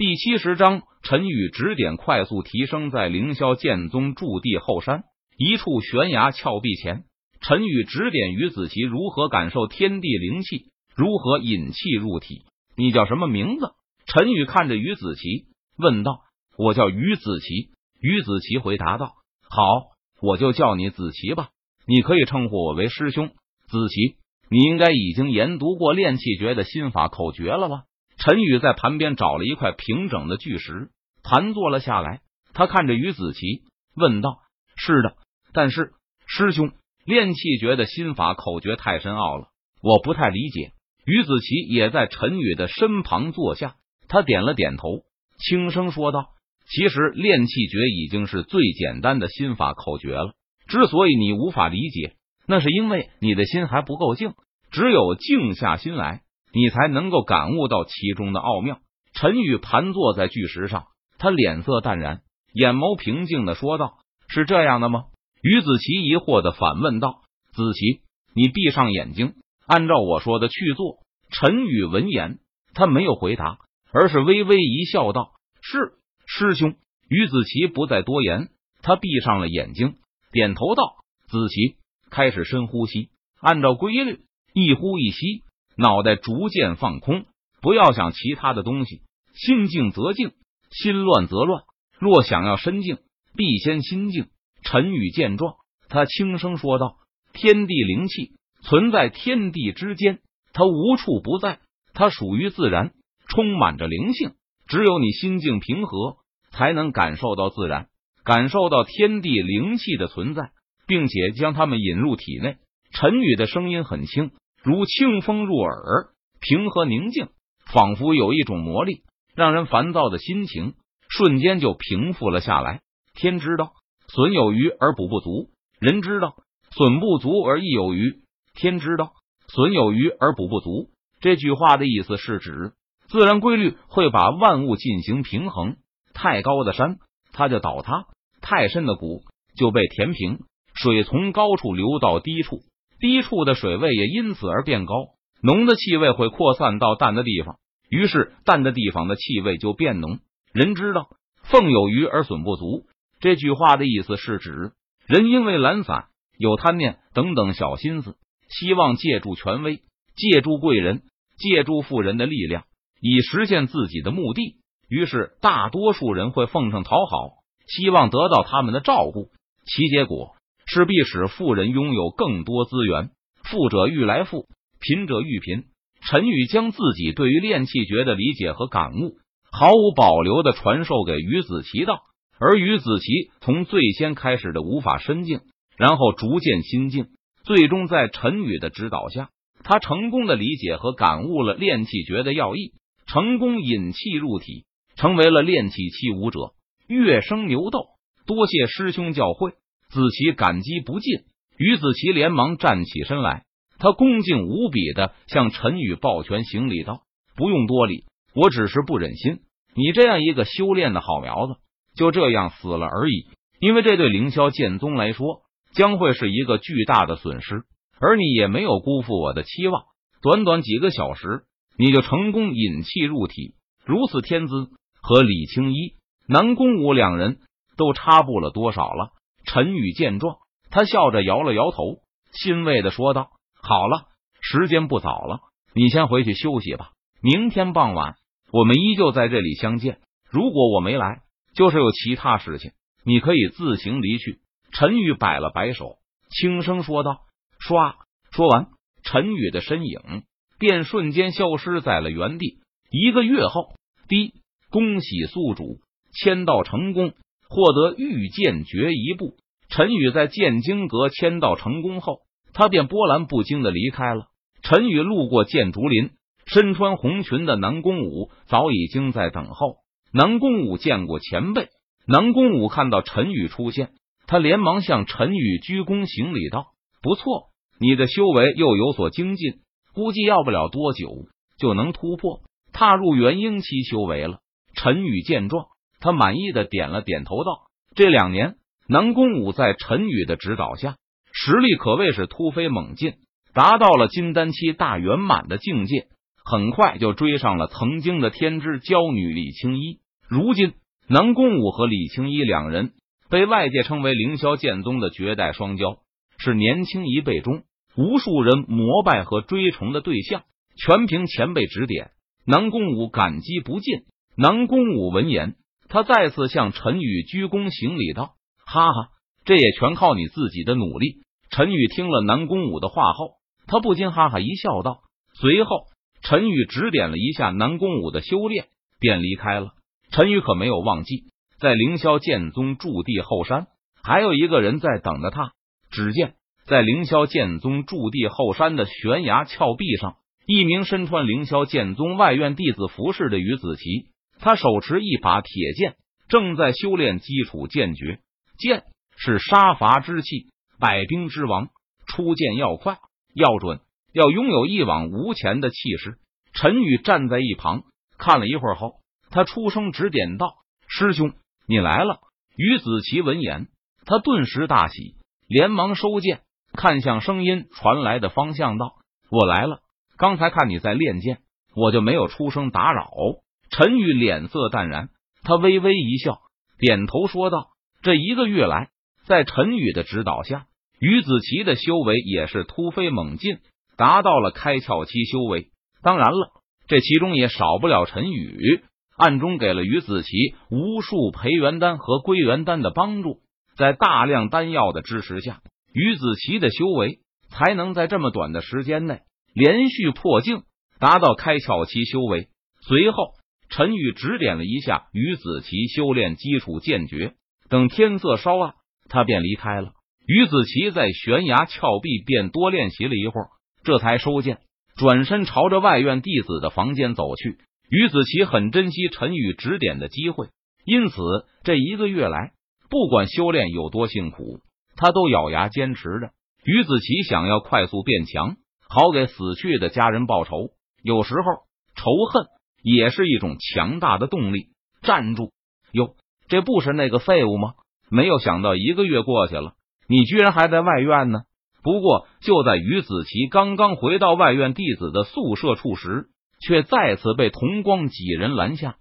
第七十章，陈宇指点快速提升，在凌霄剑宗驻地后山一处悬崖峭壁前，陈宇指点于子琪如何感受天地灵气，如何引气入体。你叫什么名字？陈宇看着于子琪问道：“我叫于子琪。”于子琪回答道：“好，我就叫你子琪吧。你可以称呼我为师兄。子琪，你应该已经研读过炼气诀的心法口诀了吧？”陈宇在盘边找了一块平整的巨石，盘坐了下来。他看着于子琪问道：“是的，但是师兄，炼气诀的心法口诀太深奥了，我不太理解。”于子琪也在陈宇的身旁坐下，他点了点头，轻声说道：“其实炼气诀已经是最简单的心法口诀了。之所以你无法理解，那是因为你的心还不够静。只有静下心来。”你才能够感悟到其中的奥妙。陈宇盘坐在巨石上，他脸色淡然，眼眸平静的说道：“是这样的吗？”于子琪疑惑的反问道：“子琪，你闭上眼睛，按照我说的去做。”陈宇闻言，他没有回答，而是微微一笑，道：“是，师兄。”于子琪不再多言，他闭上了眼睛，点头道：“子琪，开始深呼吸，按照规律，一呼一吸。”脑袋逐渐放空，不要想其他的东西。心静则静，心乱则乱。若想要身静，必先心静。陈宇见状，他轻声说道：“天地灵气存在天地之间，它无处不在，它属于自然，充满着灵性。只有你心境平和，才能感受到自然，感受到天地灵气的存在，并且将它们引入体内。”陈宇的声音很轻。如清风入耳，平和宁静，仿佛有一种魔力，让人烦躁的心情瞬间就平复了下来。天知道损有余而补不足，人知道损不足而益有余。天知道损有余而补不足。这句话的意思是指自然规律会把万物进行平衡。太高的山，它就倒塌；太深的谷就被填平。水从高处流到低处。低处的水位也因此而变高，浓的气味会扩散到淡的地方，于是淡的地方的气味就变浓。人知道凤有余而损不足，这句话的意思是指人因为懒散、有贪念等等小心思，希望借助权威、借助贵人、借助富人的力量，以实现自己的目的。于是大多数人会奉承讨好，希望得到他们的照顾，其结果。势必使富人拥有更多资源，富者愈来富，贫者愈贫。陈宇将自己对于炼气诀的理解和感悟毫无保留的传授给于子琪道，而于子琪从最先开始的无法深静，然后逐渐心静，最终在陈宇的指导下，他成功的理解和感悟了炼气诀的要义，成功引气入体，成为了炼气七武者，跃升牛斗。多谢师兄教诲。子琪感激不尽，于子琪连忙站起身来，他恭敬无比的向陈宇抱拳行礼道：“不用多礼，我只是不忍心你这样一个修炼的好苗子就这样死了而已。因为这对凌霄剑宗来说将会是一个巨大的损失，而你也没有辜负我的期望。短短几个小时，你就成功引气入体，如此天资，和李青衣、南宫武两人都差不了多少了。”陈宇见状，他笑着摇了摇头，欣慰的说道：“好了，时间不早了，你先回去休息吧。明天傍晚，我们依旧在这里相见。如果我没来，就是有其他事情，你可以自行离去。”陈宇摆了摆手，轻声说道：“唰！”说完，陈宇的身影便瞬间消失在了原地。一个月后，第恭喜宿主签到成功。获得御剑诀一步，陈宇在剑经阁签到成功后，他便波澜不惊的离开了。陈宇路过剑竹林，身穿红裙的南宫武早已经在等候。南宫武见过前辈，南宫武看到陈宇出现，他连忙向陈宇鞠躬行礼道：“不错，你的修为又有所精进，估计要不了多久就能突破，踏入元婴期修为了。”陈宇见状。他满意的点了点头，道：“这两年，南宫武在陈宇的指导下，实力可谓是突飞猛进，达到了金丹期大圆满的境界。很快就追上了曾经的天之娇女李青衣。如今，南宫武和李青衣两人被外界称为凌霄剑宗的绝代双骄，是年轻一辈中无数人膜拜和追崇的对象。全凭前辈指点，南宫武感激不尽。南宫武闻言，他再次向陈宇鞠躬行礼道：“哈哈，这也全靠你自己的努力。”陈宇听了南宫武的话后，他不禁哈哈一笑，道：“随后，陈宇指点了一下南宫武的修炼，便离开了。陈宇可没有忘记，在凌霄剑宗驻地后山，还有一个人在等着他。只见在凌霄剑宗驻地后山的悬崖峭壁上。一名身穿凌霄剑宗外院弟子服饰的于子琪，他手持一把铁剑，正在修炼基础剑诀。剑是杀伐之气，百兵之王，出剑要快要准，要拥有一往无前的气势。陈宇站在一旁看了一会儿后，他出声指点道：“师兄，你来了。”于子琪闻言，他顿时大喜，连忙收剑，看向声音传来的方向，道：“我来了。”刚才看你在练剑，我就没有出声打扰。陈宇脸色淡然，他微微一笑，点头说道：“这一个月来，在陈宇的指导下，于子琪的修为也是突飞猛进，达到了开窍期修为。当然了，这其中也少不了陈宇暗中给了于子琪无数培元丹和归元丹的帮助。在大量丹药的支持下，于子琪的修为才能在这么短的时间内。”连续破境，达到开窍期修为。随后，陈宇指点了一下于子琪修炼基础剑诀。等天色稍暗，他便离开了。于子琪在悬崖峭壁便多练习了一会儿，这才收剑，转身朝着外院弟子的房间走去。于子琪很珍惜陈宇指点的机会，因此这一个月来，不管修炼有多辛苦，他都咬牙坚持着。于子琪想要快速变强。好给死去的家人报仇，有时候仇恨也是一种强大的动力。站住！哟，这不是那个废物吗？没有想到一个月过去了，你居然还在外院呢。不过就在于子琪刚刚回到外院弟子的宿舍处时，却再次被同光几人拦下。